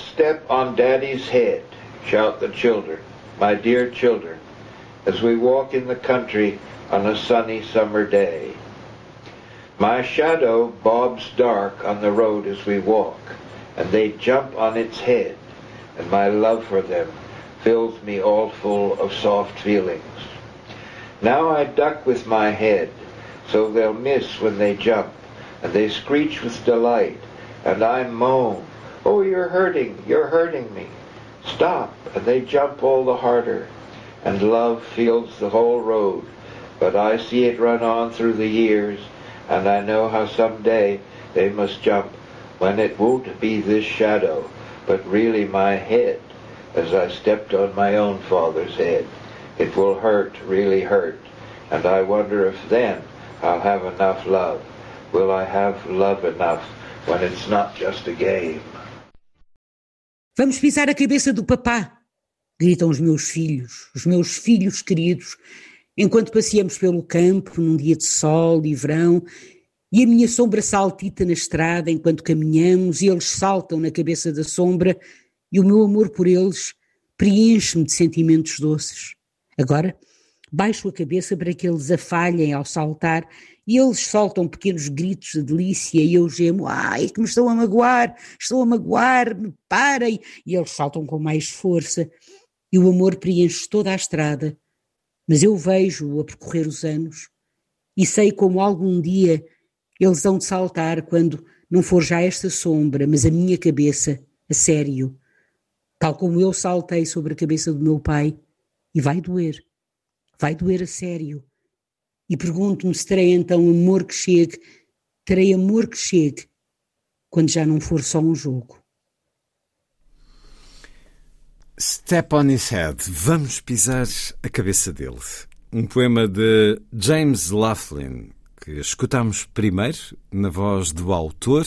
Step on Daddy's head, shout the children, my dear children, as we walk in the country on a sunny summer day. My shadow bobs dark on the road as we walk, and they jump on its head, and my love for them fills me all full of soft feelings. Now I duck with my head, so they'll miss when they jump, and they screech with delight, and I moan, Oh, you're hurting, you're hurting me. Stop, and they jump all the harder, and love feels the whole road. But I see it run on through the years, and I know how someday they must jump, when it won't be this shadow, but really my head, as I stepped on my own father's head. It will hurt, really hurt, and I wonder if then I'll have enough love. Will I have love enough when it's not just a game? Vamos pisar a cabeça do papá, gritam os meus filhos, os meus filhos queridos, enquanto passeamos pelo campo num dia de sol e verão, e a minha sombra saltita na estrada enquanto caminhamos, e eles saltam na cabeça da sombra, e o meu amor por eles preenche-me de sentimentos doces. Agora, baixo a cabeça para que eles afalhem ao saltar. E eles soltam pequenos gritos de delícia e eu gemo, ai, que me estão a magoar, estão a magoar-me, parem, e eles saltam com mais força. E o amor preenche toda a estrada, mas eu vejo-o a percorrer os anos e sei como algum dia eles hão de saltar quando não for já esta sombra, mas a minha cabeça, a sério, tal como eu saltei sobre a cabeça do meu pai, e vai doer, vai doer a sério e pergunto-me se terei então amor que chegue, terei amor que chegue, quando já não for só um jogo. Step on his head. Vamos pisar a cabeça dele. Um poema de James Laughlin, que escutamos primeiro na voz do autor,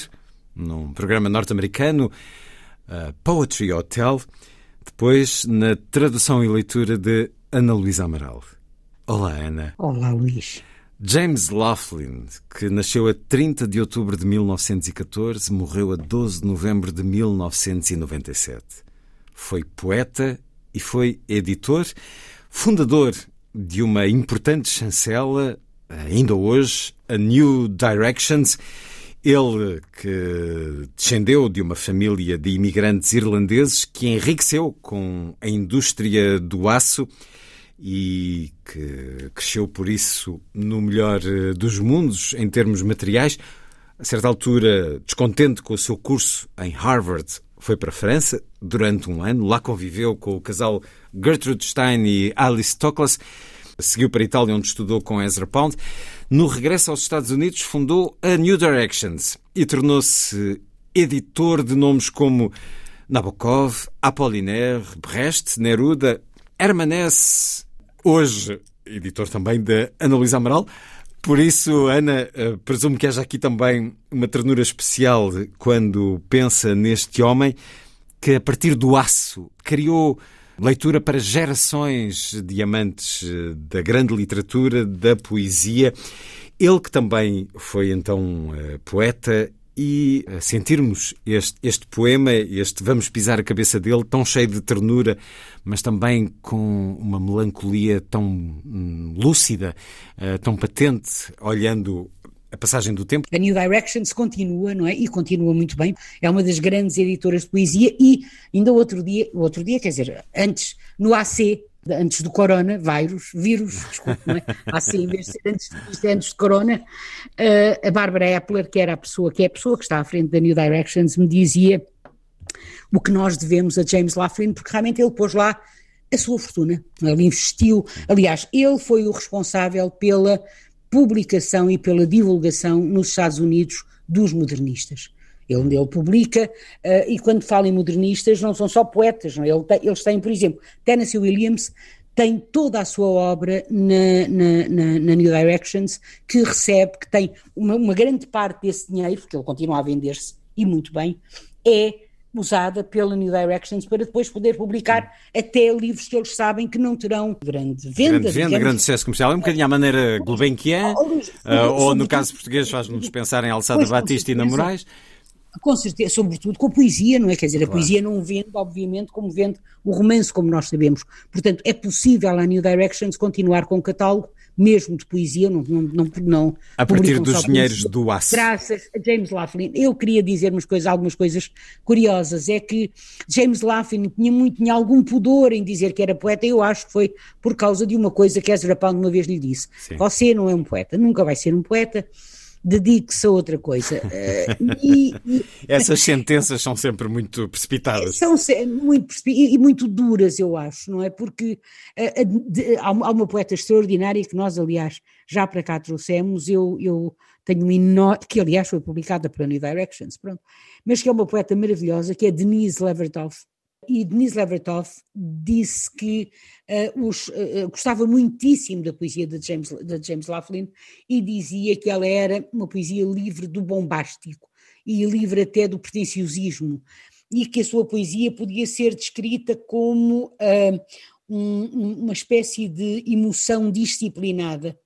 num programa norte-americano, Poetry Hotel, depois na tradução e leitura de Ana Luísa Amaral. Olá, Ana. Olá, Luís. James Laughlin, que nasceu a 30 de outubro de 1914, morreu a 12 de novembro de 1997. Foi poeta e foi editor, fundador de uma importante chancela, ainda hoje, a New Directions. Ele que descendeu de uma família de imigrantes irlandeses que enriqueceu com a indústria do aço e que cresceu por isso no melhor eh, dos mundos em termos materiais. A certa altura, descontente com o seu curso em Harvard, foi para a França durante um ano. Lá conviveu com o casal Gertrude Stein e Alice Toklas. Seguiu para a Itália, onde estudou com Ezra Pound. No regresso aos Estados Unidos, fundou a New Directions e tornou-se editor de nomes como Nabokov, Apollinaire, Brecht, Neruda, Hermanès hoje editor também da Ana Luísa Amaral. Por isso, Ana, eh, presumo que haja aqui também uma ternura especial quando pensa neste homem que, a partir do aço, criou leitura para gerações de amantes eh, da grande literatura, da poesia. Ele que também foi então eh, poeta e sentirmos este, este poema, este Vamos Pisar a Cabeça dele, tão cheio de ternura, mas também com uma melancolia tão hum, lúcida, uh, tão patente, olhando a passagem do tempo. A New Directions continua, não é? E continua muito bem. É uma das grandes editoras de poesia e ainda outro dia, outro dia, quer dizer, antes, no AC, antes do corona, vírus, vírus, desculpe, é? Assim, em vez de ser antes, de, antes de corona, uh, a Bárbara Epler, que era a pessoa, que é a pessoa que está à frente da New Directions, me dizia o que nós devemos a James Laughlin, porque realmente ele pôs lá a sua fortuna. Ele investiu, aliás, ele foi o responsável pela publicação e pela divulgação nos Estados Unidos dos modernistas. Ele, ele publica, uh, e quando fala em modernistas, não são só poetas, não? É? Ele tem, eles têm, por exemplo, Tennessee Williams tem toda a sua obra na, na, na, na New Directions, que recebe, que tem uma, uma, grande parte desse dinheiro, porque ele continua a vender-se, e muito bem, é usada pela New Directions para depois poder publicar até livros que eles sabem que não terão grande venda. Grande venda, grande sucesso comercial. É um bocadinho à maneira Gulbenkian, oh, uh, ou no caso português faz-nos pensar em Alçada Batista e na Moraes. Com certeza, sobretudo com a poesia, não é? Quer dizer, claro. a poesia não vende, obviamente, como vende o romance, como nós sabemos. Portanto, é possível a New Directions continuar com o catálogo, mesmo de poesia, não, não, não, não A partir dos dinheiros do aço. Graças a James Laughlin. Eu queria dizer umas coisas, algumas coisas curiosas. É que James Laughlin tinha, muito, tinha algum pudor em dizer que era poeta, eu acho que foi por causa de uma coisa que Ezra Pound uma vez lhe disse. Sim. Você não é um poeta, nunca vai ser um poeta dedique-se a outra coisa. Uh, e, e, Essas sentenças são sempre muito precipitadas. São muito precipitadas e muito duras, eu acho, não é? Porque uh, de, há, uma poeta extraordinária que nós, aliás, já para cá trouxemos, eu, eu tenho uma enorme, que aliás foi publicada pela New Directions, pronto, mas que é uma poeta maravilhosa, que é Denise Levertov, e Denise Levertov disse que uh, os, uh, gostava muitíssimo da poesia de James, de James Laughlin e dizia que ela era uma poesia livre do bombástico e livre até do pretenciosismo e que a sua poesia podia ser descrita como uh, um, uma espécie de emoção disciplinada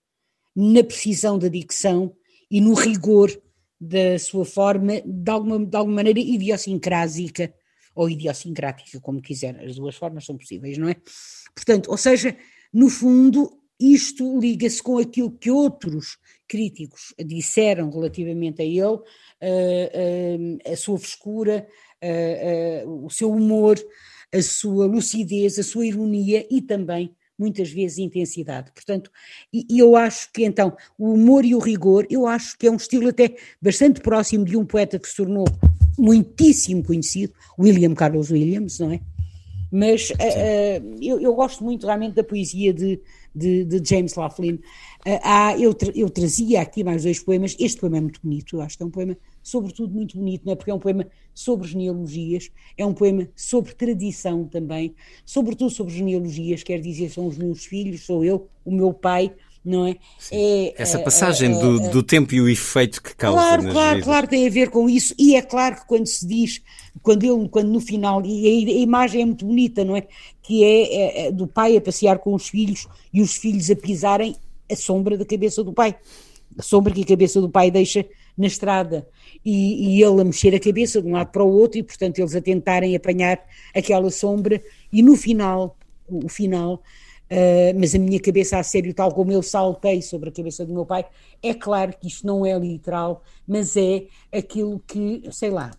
na precisão da dicção e no rigor da sua forma, de alguma, de alguma maneira idiosincrásica ou idiosincrática, como quiser, as duas formas são possíveis, não é? Portanto, ou seja, no fundo, isto liga-se com aquilo que outros críticos disseram relativamente a ele, uh, uh, a sua frescura, uh, o seu humor, a sua lucidez, a sua ironia e também muitas vezes intensidade. Portanto, e, eu acho que então o humor e o rigor, eu acho que é um estilo até bastante próximo de um poeta que se tornou muitíssimo conhecido, William Carlos Williams, não é? Mas uh, uh, eu, eu, gosto muito realmente da poesia de, de, de James Laughlin. Uh, há, eu, tra eu trazia aqui mais dois poemas. Este poema é muito bonito, eu acho que é um poema, sobretudo, muito bonito, não é? Porque é um poema sobre genealogias, é um poema sobre tradição também, sobretudo sobre genealogias, quer dizer, são os meus filhos, sou eu, o meu pai, não é? é Essa passagem é, do, do, tempo e o efeito que causa. Claro, claro, vidas. claro, tem a ver com isso. E é claro que quando se diz, quando ele, quando no final, e a, a imagem é muito bonita, não é? Que é, é, é, do pai a passear com os filhos e os filhos a pisarem a sombra da cabeça do pai. A sombra que a cabeça do pai deixa na estrada. E, e ele a mexer a cabeça de um lado para o outro, e portanto eles a tentarem apanhar aquela sombra, e no final, o final Uh, mas a minha cabeça a sério, tal como eu saltei sobre a cabeça do meu pai, é claro que isto não é literal, mas é aquilo que, sei lá,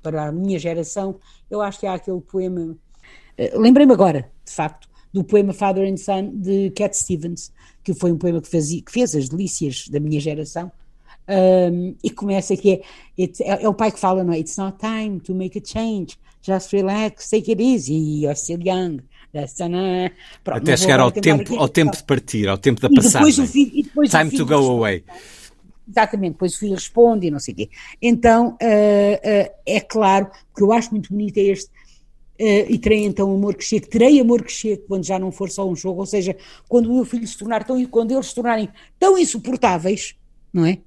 para a minha geração, eu acho que há aquele poema. Uh, Lembrei-me agora, de facto, do poema Father and Son de Cat Stevens, que foi um poema que, fazia, que fez as delícias da minha geração. Um, e começa que é, é, é, o pai que fala, não é? It's not time to make a change, just relax, take it easy, you're still young. Pronto, Até chegar ao tempo, ao tempo de partir, ao tempo da passagem. Filho, Time to go away. Exatamente, depois o filho responde e não sei o quê. Então, uh, uh, é claro, que eu acho muito bonito é este, uh, e terei então amor que chegue, terei amor que chegue quando já não for só um jogo, ou seja, quando o meu filho se tornar tão, quando eles se tornarem tão insuportáveis, não é?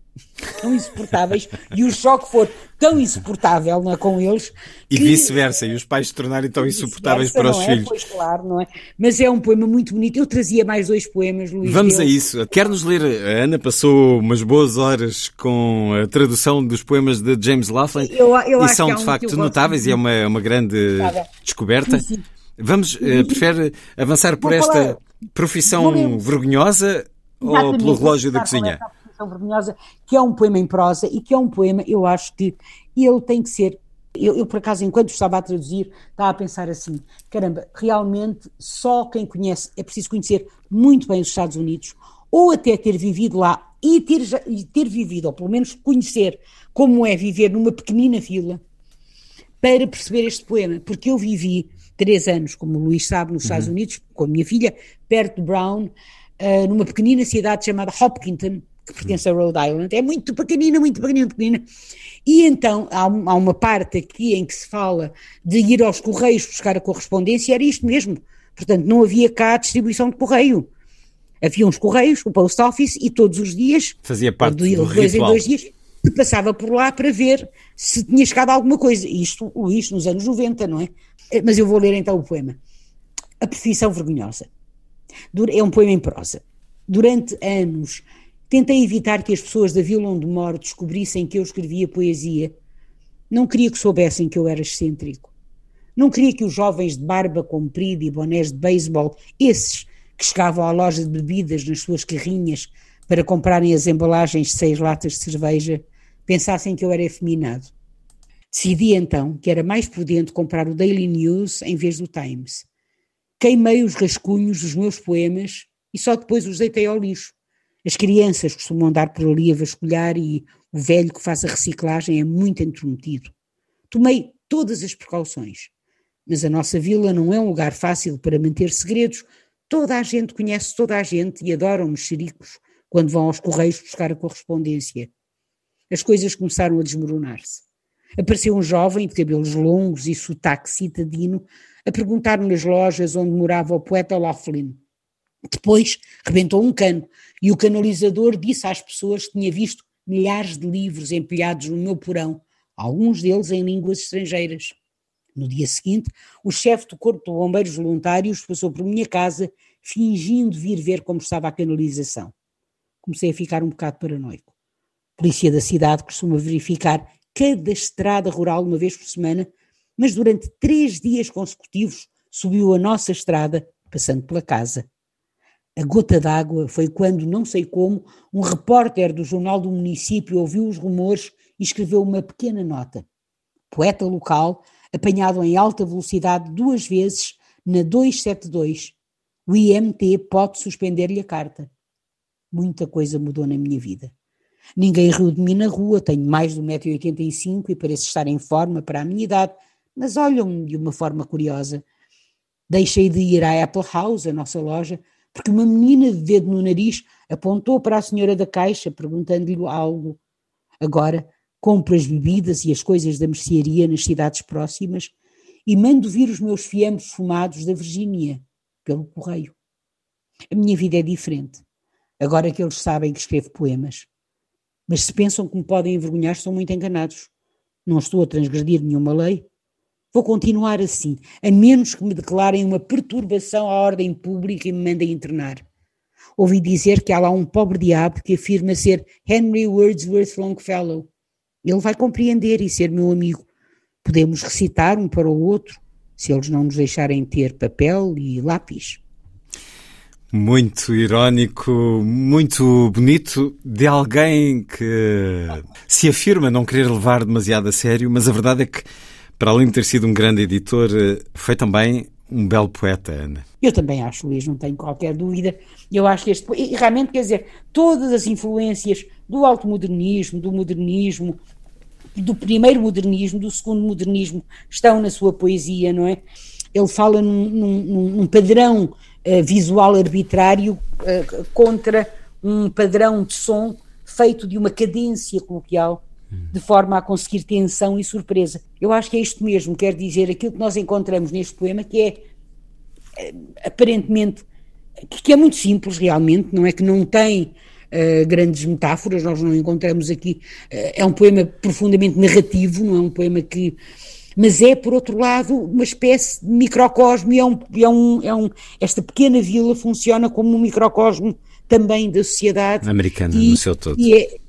Tão insuportáveis e o choque for tão insuportável não é, com eles. E vice-versa, e os pais se tornarem tão insuportáveis para os é? filhos. Pois claro, não é? Mas é um poema muito bonito. Eu trazia mais dois poemas, Luís. Vamos a isso. Quer-nos ler? A Ana passou umas boas horas com a tradução dos poemas de James Laughlin eu, eu e são de facto notáveis e é uma, uma grande descoberta. Sim, sim. Vamos, uh, prefere avançar por esta falar. profissão vergonhosa ou pelo relógio da cozinha? Vergonhosa, que é um poema em prosa e que é um poema, eu acho que ele tem que ser. Eu, eu, por acaso, enquanto estava a traduzir, estava a pensar assim: caramba, realmente só quem conhece, é preciso conhecer muito bem os Estados Unidos, ou até ter vivido lá e ter, e ter vivido, ou pelo menos conhecer como é viver numa pequenina vila, para perceber este poema, porque eu vivi três anos, como o Luís sabe, nos Estados Unidos, com a minha filha, perto de Brown, uh, numa pequenina cidade chamada Hopkinton, que pertence a Rhode Island. É muito pequenina, muito pequenina, pequenina. E então há, há, uma parte aqui em que se fala de ir aos correios buscar a correspondência, era isto mesmo. Portanto, não havia cá distribuição de correio. Havia uns correios, o post office, e todos os dias, fazia parte de do dois ritual. em dois dias, passava por lá para ver se tinha chegado alguma coisa. Isto, isto nos anos 90, não é? Mas eu vou ler então o poema. A profissão vergonhosa. É um poema em prosa. Durante anos tentei evitar que as pessoas da vila onde moro descobrissem que eu escrevia poesia. Não queria que soubessem que eu era excêntrico. Não queria que os jovens de barba comprida e bonés de beisebol, esses que chegavam à loja de bebidas nas suas carrinhas para comprarem as embalagens de seis latas de cerveja, pensassem que eu era efeminado. Decidi então que era mais prudente comprar o Daily News em vez do Times. Queimei os rascunhos dos meus poemas e só depois os deitei ao lixo. As crianças costumam andar por ali a vasculhar e o velho que faz a reciclagem é muito intrometido. Tomei todas as precauções, mas a nossa vila não é um lugar fácil para manter segredos. Toda a gente conhece toda a gente e adoram mexericos quando vão aos correios buscar a correspondência. As coisas começaram a desmoronar-se. Apareceu um jovem de cabelos longos e sotaque citadino a perguntar nas lojas onde morava o poeta Laughlin. Depois rebentou um cano e o canalizador disse às pessoas que tinha visto milhares de livros empilhados no meu porão, alguns deles em línguas estrangeiras. No dia seguinte, o chefe do Corpo de Bombeiros Voluntários passou por minha casa, fingindo vir ver como estava a canalização. Comecei a ficar um bocado paranoico. A polícia da cidade costuma verificar cada estrada rural uma vez por semana, mas durante três dias consecutivos subiu a nossa estrada, passando pela casa. A gota d'água foi quando, não sei como, um repórter do Jornal do Município ouviu os rumores e escreveu uma pequena nota. Poeta local, apanhado em alta velocidade duas vezes na 272. O IMT pode suspender-lhe a carta. Muita coisa mudou na minha vida. Ninguém riu de mim na rua, tenho mais de 1,85m e pareço estar em forma para a minha idade, mas olham-me de uma forma curiosa. Deixei de ir à Apple House, a nossa loja, porque uma menina de dedo no nariz apontou para a senhora da caixa perguntando-lhe algo. Agora compro as bebidas e as coisas da mercearia nas cidades próximas e mando vir os meus fiambres fumados da Virgínia, pelo correio. A minha vida é diferente, agora que eles sabem que escrevo poemas. Mas se pensam que me podem envergonhar, estão muito enganados. Não estou a transgredir nenhuma lei. Vou continuar assim, a menos que me declarem uma perturbação à ordem pública e me mandem internar. Ouvi dizer que há lá um pobre diabo que afirma ser Henry Wordsworth Longfellow. Ele vai compreender e ser meu amigo. Podemos recitar um para o outro, se eles não nos deixarem ter papel e lápis. Muito irónico, muito bonito, de alguém que se afirma não querer levar demasiado a sério, mas a verdade é que para além de ter sido um grande editor, eh, foi também um belo poeta, Ana. Eu também acho, Luís, não tenho qualquer dúvida. Eu acho que este. E realmente, quer dizer, todas as influências do alto-modernismo, do modernismo, do primeiro modernismo, do segundo modernismo, estão na sua poesia, não é? Ele fala num, num, num padrão uh, visual arbitrário uh, contra um padrão de som feito de uma cadência coloquial de forma a conseguir tensão e surpresa. Eu acho que é isto mesmo, quer dizer, aquilo que nós encontramos neste poema, que é eh, aparentemente, que é muito simples realmente, não é que não tem uh, grandes metáforas, nós não encontramos aqui, uh, é um poema profundamente narrativo, não é um poema que mas é, por outro lado, uma espécie de microcosmo e é um, é um, é um, esta pequena vila funciona como um microcosmo também da sociedade. Americana, e, no seu todo. E é, é,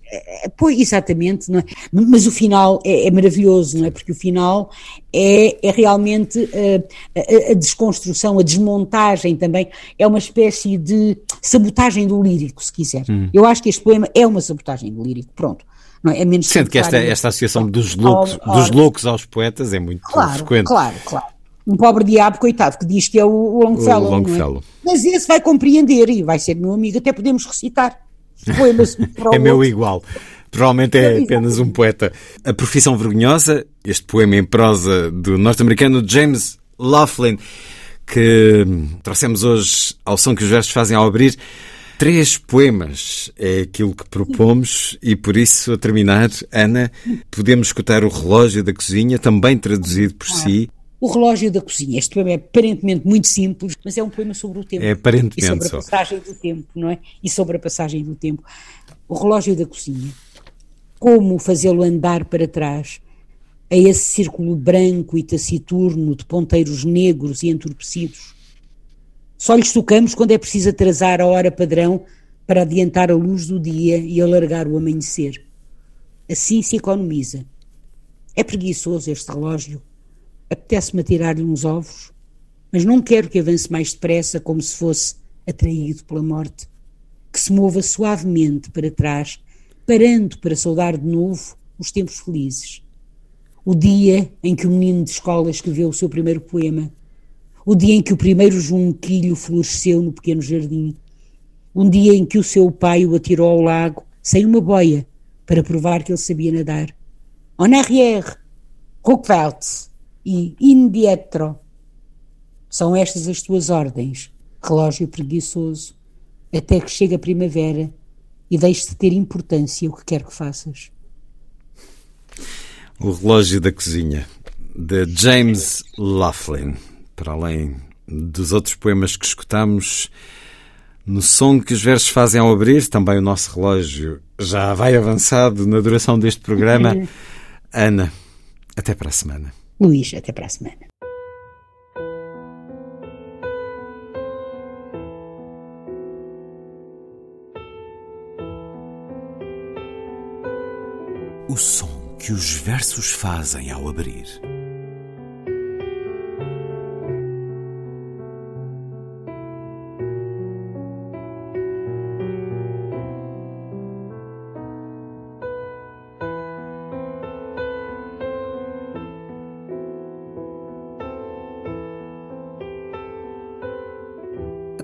pois, exatamente, é? mas o final é, é, maravilhoso, não é? Porque o final é, é realmente uh, a, a, desconstrução, a desmontagem também, é uma espécie de sabotagem do lírico, se quiser. Hum. Eu acho que este poema é uma sabotagem do lírico, pronto. Não é? é menos Sendo que esta, esta associação dos loucos, ao, ao, dos loucos aos poetas é muito claro, frequente. Claro, claro. Um pobre diabo, coitado, que diz que é o, o Longfellow. O Longfellow. É? Mas esse vai compreender e vai ser meu amigo, até podemos recitar. Poemas é meu igual. Provavelmente é apenas um poeta. A Profissão Vergonhosa, este poema em prosa do norte-americano James Laughlin, que trouxemos hoje ao som que os versos fazem ao abrir. Três poemas é aquilo que propomos e por isso, a terminar, Ana, podemos escutar o Relógio da Cozinha, também traduzido por si. O Relógio da Cozinha. Este poema é aparentemente muito simples, mas é um poema sobre o tempo. É aparentemente E sobre a passagem do tempo, não é? E sobre a passagem do tempo. O Relógio da Cozinha. Como fazê-lo andar para trás a esse círculo branco e taciturno de ponteiros negros e entorpecidos? Só lhes tocamos quando é preciso atrasar a hora padrão para adiantar a luz do dia e alargar o amanhecer. Assim se economiza. É preguiçoso este relógio. Apetece-me atirar-lhe uns ovos, mas não quero que avance mais depressa como se fosse atraído pela morte. Que se mova suavemente para trás, parando para saudar de novo os tempos felizes. O dia em que o menino de escola escreveu o seu primeiro poema. O dia em que o primeiro junquilho floresceu no pequeno jardim. Um dia em que o seu pai o atirou ao lago sem uma boia para provar que ele sabia nadar. En arrière, rückwärts e in dietro. São estas as tuas ordens, relógio preguiçoso, até que chegue a primavera e deixe de ter importância o que quer que faças. O Relógio da Cozinha, de James Laughlin. Para além dos outros poemas que escutamos, no som que os versos fazem ao abrir, também o nosso relógio já vai avançado na duração deste programa. Ana, até para a semana. Luís, até para a semana. O som que os versos fazem ao abrir.